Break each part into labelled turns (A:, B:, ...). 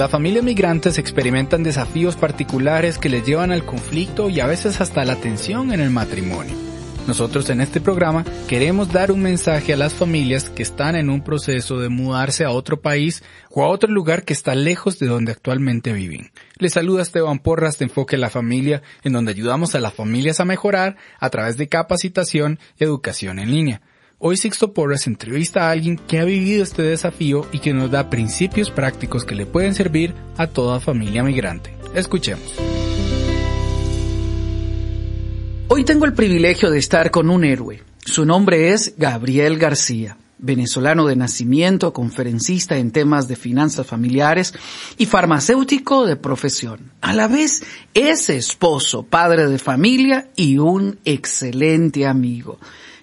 A: Las familias migrantes experimentan desafíos particulares que les llevan al conflicto y a veces hasta la tensión en el matrimonio. Nosotros en este programa queremos dar un mensaje a las familias que están en un proceso de mudarse a otro país o a otro lugar que está lejos de donde actualmente viven. Les saluda Esteban Porras de Enfoque la Familia, en donde ayudamos a las familias a mejorar a través de capacitación y educación en línea. Hoy Sixto Porras entrevista a alguien que ha vivido este desafío y que nos da principios prácticos que le pueden servir a toda familia migrante. Escuchemos.
B: Hoy tengo el privilegio de estar con un héroe. Su nombre es Gabriel García, venezolano de nacimiento, conferencista en temas de finanzas familiares y farmacéutico de profesión. A la vez es esposo, padre de familia y un excelente amigo.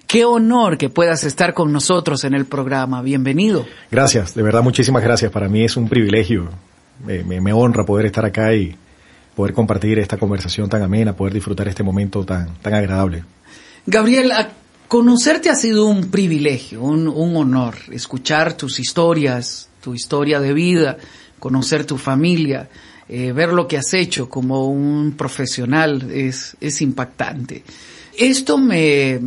B: Qué honor que puedas estar con nosotros en el programa. Bienvenido.
C: Gracias, de verdad muchísimas gracias. Para mí es un privilegio. Me, me, me honra poder estar acá y poder compartir esta conversación tan amena, poder disfrutar este momento tan, tan agradable.
B: Gabriel, conocerte ha sido un privilegio, un, un, honor, escuchar tus historias, tu historia de vida, conocer tu familia, eh, ver lo que has hecho como un profesional es, es impactante. Esto me,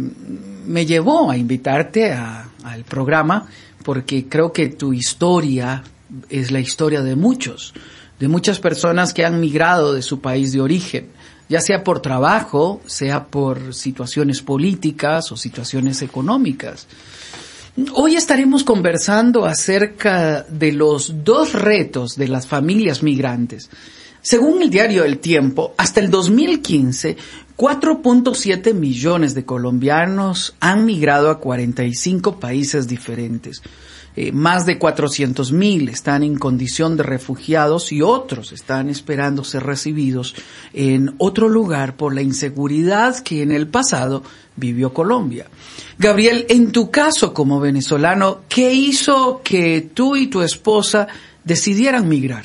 B: me llevó a invitarte al programa porque creo que tu historia es la historia de muchos de muchas personas que han migrado de su país de origen, ya sea por trabajo, sea por situaciones políticas o situaciones económicas. Hoy estaremos conversando acerca de los dos retos de las familias migrantes. Según el diario El Tiempo, hasta el 2015, 4.7 millones de colombianos han migrado a 45 países diferentes. Eh, más de 400 mil están en condición de refugiados y otros están esperando ser recibidos en otro lugar por la inseguridad que en el pasado vivió Colombia. Gabriel, en tu caso como venezolano, ¿qué hizo que tú y tu esposa decidieran migrar?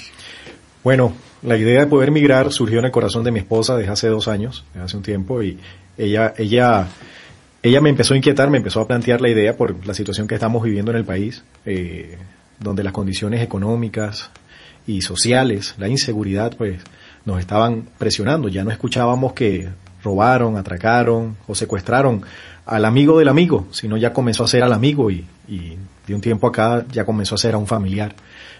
C: Bueno, la idea de poder migrar surgió en el corazón de mi esposa desde hace dos años, desde hace un tiempo, y ella, ella ella me empezó a inquietar, me empezó a plantear la idea por la situación que estamos viviendo en el país, eh, donde las condiciones económicas y sociales, la inseguridad, pues nos estaban presionando. Ya no escuchábamos que robaron, atracaron o secuestraron al amigo del amigo, sino ya comenzó a ser al amigo y, y de un tiempo acá ya comenzó a ser a un familiar.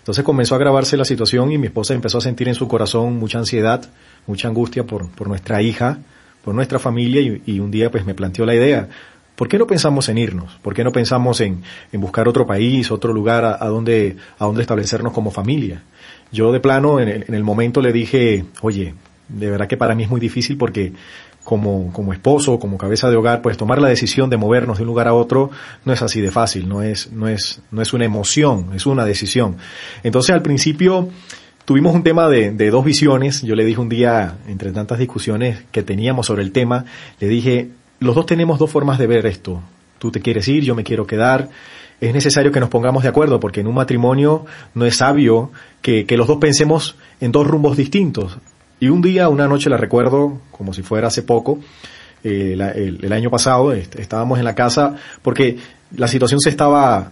C: Entonces comenzó a agravarse la situación y mi esposa empezó a sentir en su corazón mucha ansiedad, mucha angustia por, por nuestra hija, por nuestra familia y, un día pues me planteó la idea, ¿por qué no pensamos en irnos? ¿Por qué no pensamos en, en buscar otro país, otro lugar a, a, donde, a donde establecernos como familia? Yo de plano en el, en el momento le dije, oye, de verdad que para mí es muy difícil porque como, como esposo, como cabeza de hogar, pues tomar la decisión de movernos de un lugar a otro no es así de fácil, no es, no es, no es una emoción, es una decisión. Entonces al principio, Tuvimos un tema de, de, dos visiones. Yo le dije un día, entre tantas discusiones que teníamos sobre el tema, le dije, los dos tenemos dos formas de ver esto. Tú te quieres ir, yo me quiero quedar. Es necesario que nos pongamos de acuerdo porque en un matrimonio no es sabio que, que los dos pensemos en dos rumbos distintos. Y un día, una noche la recuerdo como si fuera hace poco, eh, el, año pasado, estábamos en la casa porque la situación se estaba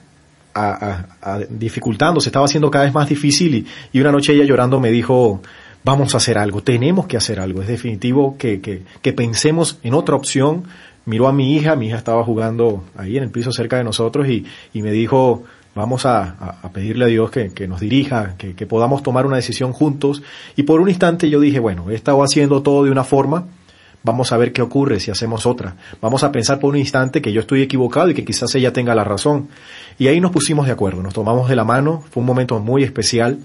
C: dificultando, se estaba haciendo cada vez más difícil y, una noche ella llorando me dijo, vamos a hacer algo, tenemos que hacer algo, es definitivo que, pensemos en otra opción. Miró a mi hija, mi hija estaba jugando ahí en el piso cerca de nosotros y me dijo, vamos a, pedirle a Dios que, nos dirija, que, que, podamos tomar una decisión juntos. Y por un instante yo dije, bueno, he estado haciendo todo de una forma, vamos a ver qué ocurre si hacemos otra. Vamos a pensar por un instante que yo estoy equivocado y que quizás ella tenga la razón. Y ahí nos pusimos de acuerdo, nos tomamos de la mano, fue un momento muy especial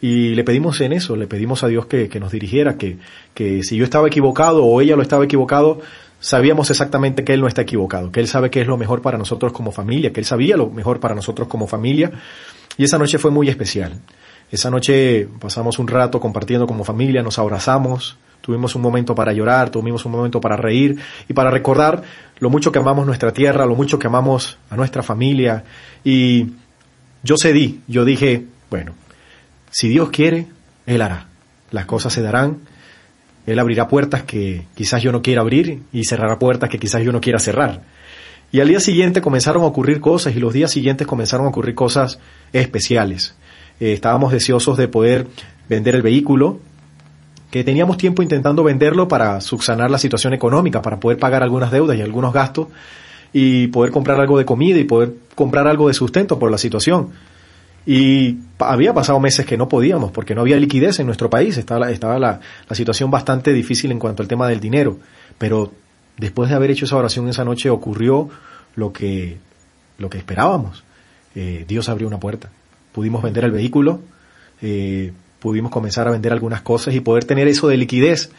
C: y le pedimos en eso, le pedimos a Dios que, que nos dirigiera, que, que si yo estaba equivocado o ella lo estaba equivocado, sabíamos exactamente que Él no está equivocado, que Él sabe que es lo mejor para nosotros como familia, que Él sabía lo mejor para nosotros como familia. Y esa noche fue muy especial. Esa noche pasamos un rato compartiendo como familia, nos abrazamos, tuvimos un momento para llorar, tuvimos un momento para reír y para recordar lo mucho que amamos nuestra tierra, lo mucho que amamos a nuestra familia. Y yo cedí, yo dije, bueno, si Dios quiere, Él hará. Las cosas se darán. Él abrirá puertas que quizás yo no quiera abrir y cerrará puertas que quizás yo no quiera cerrar. Y al día siguiente comenzaron a ocurrir cosas y los días siguientes comenzaron a ocurrir cosas especiales. Eh, estábamos deseosos de poder vender el vehículo, que teníamos tiempo intentando venderlo para subsanar la situación económica, para poder pagar algunas deudas y algunos gastos y poder comprar algo de comida y poder comprar algo de sustento por la situación. Y había pasado meses que no podíamos porque no había liquidez en nuestro país, estaba, estaba la, situación bastante difícil en cuanto al tema del dinero. Pero después de haber hecho esa oración esa noche ocurrió lo que, lo que esperábamos. Eh, Dios abrió una puerta pudimos vender el vehículo, eh, pudimos comenzar a vender algunas cosas y poder tener eso de liquidez.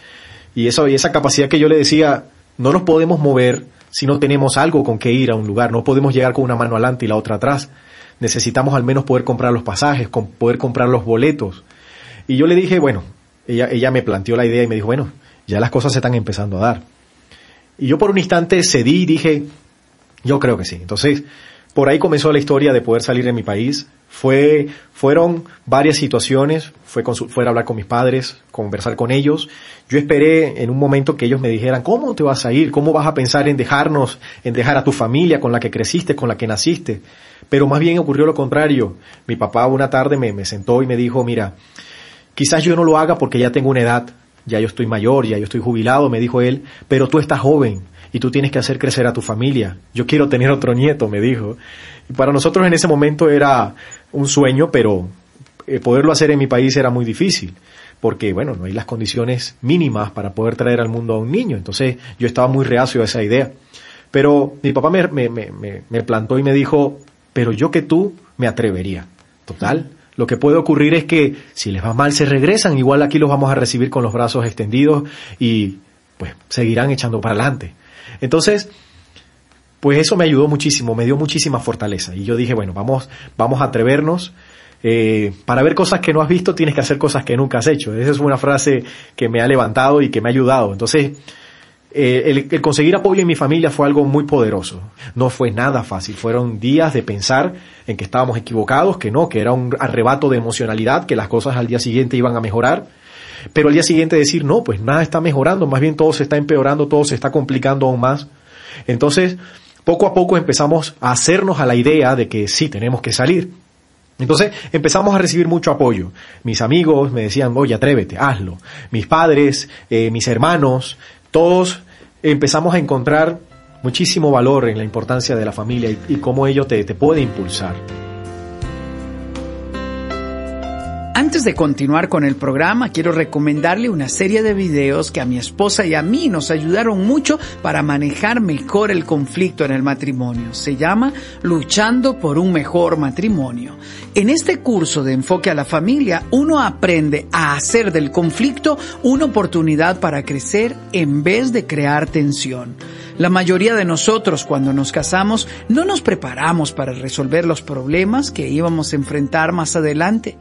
C: Y, eso, y esa capacidad que yo le decía, no nos podemos mover si no tenemos algo con que ir a un lugar, no podemos llegar con una mano adelante y la otra atrás. Necesitamos al menos poder comprar los pasajes, con, poder comprar los boletos. Y yo le dije, bueno, ella, ella me planteó la idea y me dijo, bueno, ya las cosas se están empezando a dar. Y yo por un instante cedí y dije, yo creo que sí. Entonces, por ahí comenzó la historia de poder salir de mi país. Fue, fueron varias situaciones, fue, fue a hablar con mis padres, conversar con ellos. Yo esperé en un momento que ellos me dijeran, ¿cómo te vas a ir? ¿Cómo vas a pensar en dejarnos, en dejar a tu familia con la que creciste, con la que naciste? Pero más bien ocurrió lo contrario. Mi papá una tarde me, me sentó y me dijo, mira, quizás yo no lo haga porque ya tengo una edad, ya yo estoy mayor, ya yo estoy jubilado, me dijo él, pero tú estás joven y tú tienes que hacer crecer a tu familia. Yo quiero tener otro nieto, me dijo. Y para nosotros en ese momento era un sueño, pero eh, poderlo hacer en mi país era muy difícil, porque bueno, no hay las condiciones mínimas para poder traer al mundo a un niño. Entonces yo estaba muy reacio a esa idea. Pero mi papá me, me, me, me plantó y me dijo, pero yo que tú me atrevería. Total, lo que puede ocurrir es que si les va mal se regresan, igual aquí los vamos a recibir con los brazos extendidos y pues seguirán echando para adelante. Entonces, pues eso me ayudó muchísimo, me dio muchísima fortaleza. Y yo dije, bueno, vamos, vamos a atrevernos. Eh, para ver cosas que no has visto, tienes que hacer cosas que nunca has hecho. Esa es una frase que me ha levantado y que me ha ayudado. Entonces, eh, el, el, conseguir apoyo en mi familia fue algo muy poderoso. No fue nada fácil. Fueron días de pensar en que estábamos equivocados, que no, que era un arrebato de emocionalidad, que las cosas al día siguiente iban a mejorar pero al día siguiente decir, no, pues nada está mejorando, más bien todo se está empeorando, todo se está complicando aún más. Entonces, poco a poco empezamos a hacernos a la idea de que sí, tenemos que salir. Entonces empezamos a recibir mucho apoyo. Mis amigos me decían, oye, atrévete, hazlo. Mis padres, eh, mis hermanos, todos empezamos a encontrar muchísimo valor en la importancia de la familia y, cómo ello te, te puede impulsar.
B: Antes de continuar con el programa, quiero recomendarle una serie de videos que a mi esposa y a mí nos ayudaron mucho para manejar mejor el conflicto en el matrimonio. Se llama Luchando por un mejor matrimonio. En este curso de enfoque a la familia, uno aprende a hacer del conflicto una oportunidad para crecer en vez de crear tensión. La mayoría de nosotros cuando nos casamos no nos preparamos para resolver los problemas que íbamos a enfrentar más adelante.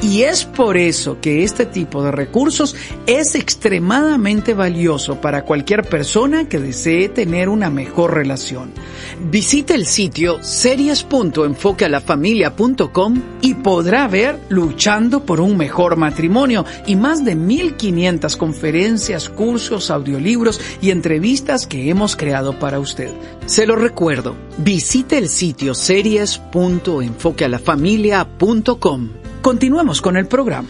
B: Y es por eso que este tipo de recursos es extremadamente valioso para cualquier persona que desee tener una mejor relación. Visite el sitio series.enfoquealafamilia.com y podrá ver Luchando por un mejor matrimonio y más de 1500 conferencias, cursos, audiolibros y entrevistas que hemos creado para usted. Se lo recuerdo, visite el sitio series.enfoquealafamilia.com. Continuamos con el programa.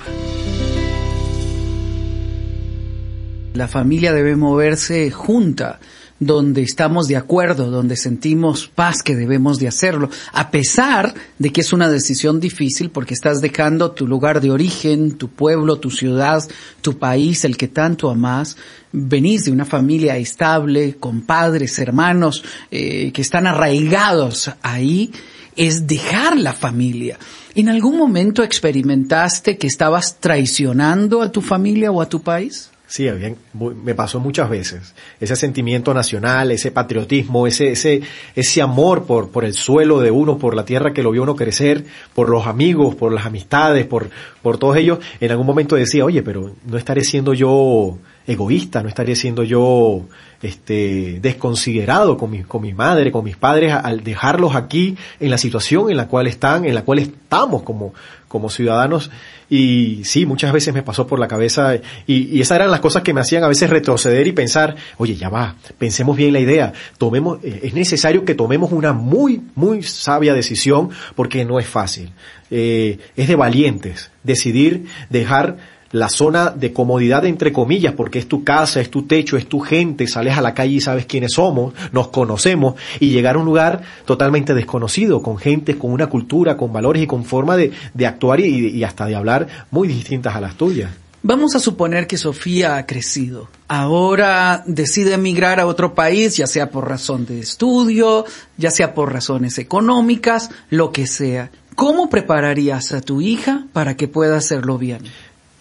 B: La familia debe moverse junta donde estamos de acuerdo, donde sentimos paz que debemos de hacerlo, a pesar de que es una decisión difícil porque estás dejando tu lugar de origen, tu pueblo, tu ciudad, tu país, el que tanto amas, venís de una familia estable, con padres, hermanos, eh, que están arraigados ahí, es dejar la familia. ¿En algún momento experimentaste que estabas traicionando a tu familia o a tu país?
C: Sí, bien, me pasó muchas veces. Ese sentimiento nacional, ese patriotismo, ese, ese, ese amor por, por el suelo de uno, por la tierra que lo vio uno crecer, por los amigos, por las amistades, por, por todos ellos. En algún momento decía, oye, pero no estaré siendo yo egoísta, no estaría siendo yo este, desconsiderado con mi, con mi madre, con mis padres, al dejarlos aquí en la situación en la cual están, en la cual estamos como, como ciudadanos. Y sí, muchas veces me pasó por la cabeza y, y esas eran las cosas que me hacían a veces retroceder y pensar, oye, ya va, pensemos bien la idea, tomemos, eh, es necesario que tomemos una muy, muy sabia decisión porque no es fácil. Eh, es de valientes decidir dejar la zona de comodidad entre comillas, porque es tu casa, es tu techo, es tu gente, sales a la calle y sabes quiénes somos, nos conocemos, y llegar a un lugar totalmente desconocido, con gente, con una cultura, con valores y con forma de, de actuar y, y hasta de hablar muy distintas a las tuyas.
B: Vamos a suponer que Sofía ha crecido. Ahora decide emigrar a otro país, ya sea por razón de estudio, ya sea por razones económicas, lo que sea. ¿Cómo prepararías a tu hija para que pueda hacerlo bien?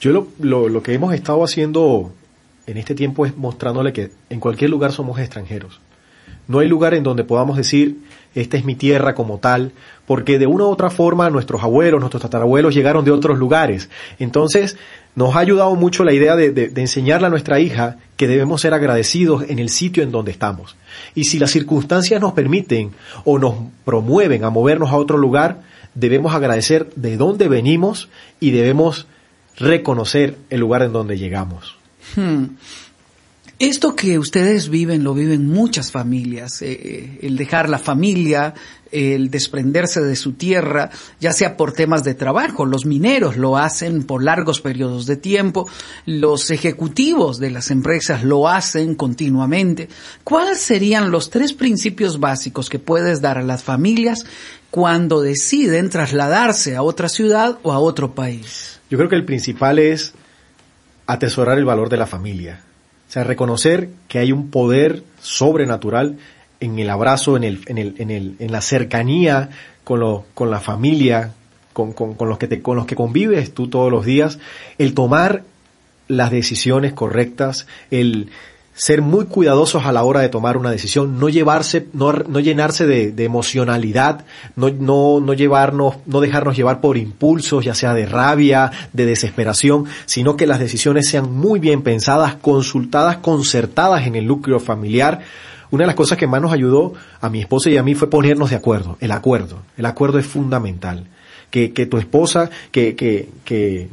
C: Yo lo, lo, lo, que hemos estado haciendo en este tiempo es mostrándole que en cualquier lugar somos extranjeros. No hay lugar en donde podamos decir, esta es mi tierra como tal, porque de una u otra forma nuestros abuelos, nuestros tatarabuelos llegaron de otros lugares. Entonces, nos ha ayudado mucho la idea de, de, de, enseñarle a nuestra hija que debemos ser agradecidos en el sitio en donde estamos. Y si las circunstancias nos permiten o nos promueven a movernos a otro lugar, debemos agradecer de dónde venimos y debemos reconocer el lugar en donde llegamos.
B: Hmm. Esto que ustedes viven lo viven muchas familias, eh, el dejar la familia, el desprenderse de su tierra, ya sea por temas de trabajo, los mineros lo hacen por largos periodos de tiempo, los ejecutivos de las empresas lo hacen continuamente. ¿Cuáles serían los tres principios básicos que puedes dar a las familias cuando deciden trasladarse a otra ciudad o a otro país?
C: Yo creo que el principal es atesorar el valor de la familia. O sea, reconocer que hay un poder sobrenatural en el abrazo, en, el, en, el, en, el, en la cercanía con, lo, con la familia, con, con, con, los que te, con los que convives tú todos los días, el tomar las decisiones correctas, el ser muy cuidadosos a la hora de tomar una decisión, no llevarse, no, no llenarse de, de emocionalidad, no, no, no llevarnos, no dejarnos llevar por impulsos, ya sea de rabia, de desesperación, sino que las decisiones sean muy bien pensadas, consultadas, concertadas en el núcleo familiar. Una de las cosas que más nos ayudó a mi esposa y a mí fue ponernos de acuerdo, el acuerdo. El acuerdo es fundamental. Que, que tu esposa, que, que, que,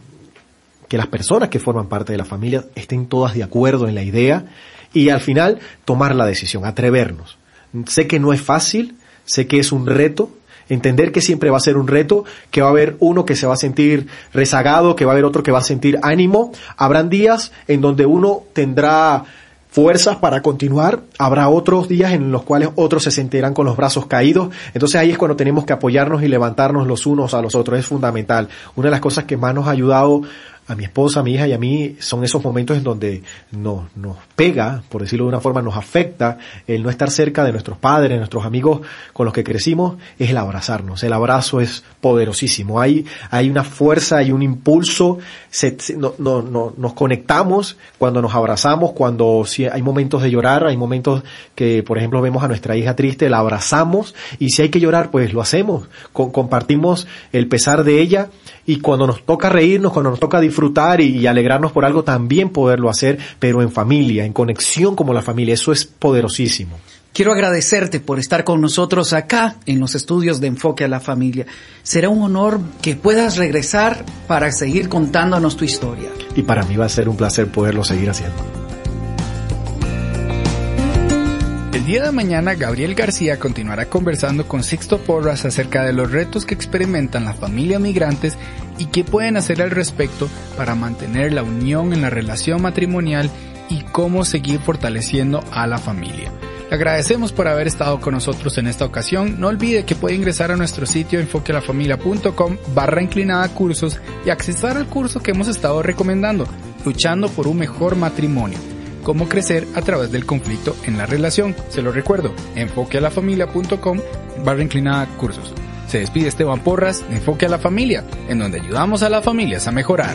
C: que las personas que forman parte de la familia estén todas de acuerdo en la idea y al final tomar la decisión, atrevernos. Sé que no es fácil, sé que es un reto, entender que siempre va a ser un reto, que va a haber uno que se va a sentir rezagado, que va a haber otro que va a sentir ánimo, habrán días en donde uno tendrá fuerzas para continuar, habrá otros días en los cuales otros se sentirán con los brazos caídos, entonces ahí es cuando tenemos que apoyarnos y levantarnos los unos a los otros, es fundamental. Una de las cosas que más nos ha ayudado a mi esposa, a mi hija y a mí son esos momentos en donde nos, nos pega, por decirlo de una forma, nos afecta el no estar cerca de nuestros padres, nuestros amigos con los que crecimos, es el abrazarnos. El abrazo es poderosísimo. Hay, hay una fuerza, hay un impulso, se, no, no, no, nos conectamos cuando nos abrazamos, cuando si hay momentos de llorar, hay momentos que, por ejemplo, vemos a nuestra hija triste, la abrazamos y si hay que llorar, pues lo hacemos. Compartimos el pesar de ella y cuando nos toca reírnos, cuando nos toca disfrutar y, y, alegrarnos por algo, también poderlo hacer, pero en familia, en conexión como la familia. Eso es poderosísimo.
B: Quiero agradecerte por estar con nosotros acá en los estudios de Enfoque a la Familia. Será un honor que puedas regresar para seguir contándonos tu historia.
C: Y para mí va a ser un placer poderlo seguir haciendo.
A: El día de mañana, Gabriel García continuará conversando con Sixto Porras acerca de los retos que experimentan las familias migrantes y qué pueden hacer al respecto para mantener la unión en la relación matrimonial y cómo seguir fortaleciendo a la familia. Le agradecemos por haber estado con nosotros en esta ocasión. No olvide que puede ingresar a nuestro sitio enfoquelafamilia.com barra inclinada cursos y accesar al curso que hemos estado recomendando, luchando por un mejor matrimonio cómo crecer a través del conflicto en la relación. Se lo recuerdo, enfoquealafamilia.com barra inclinada cursos. Se despide Esteban Porras Enfoque a la Familia, en donde ayudamos a las familias a mejorar.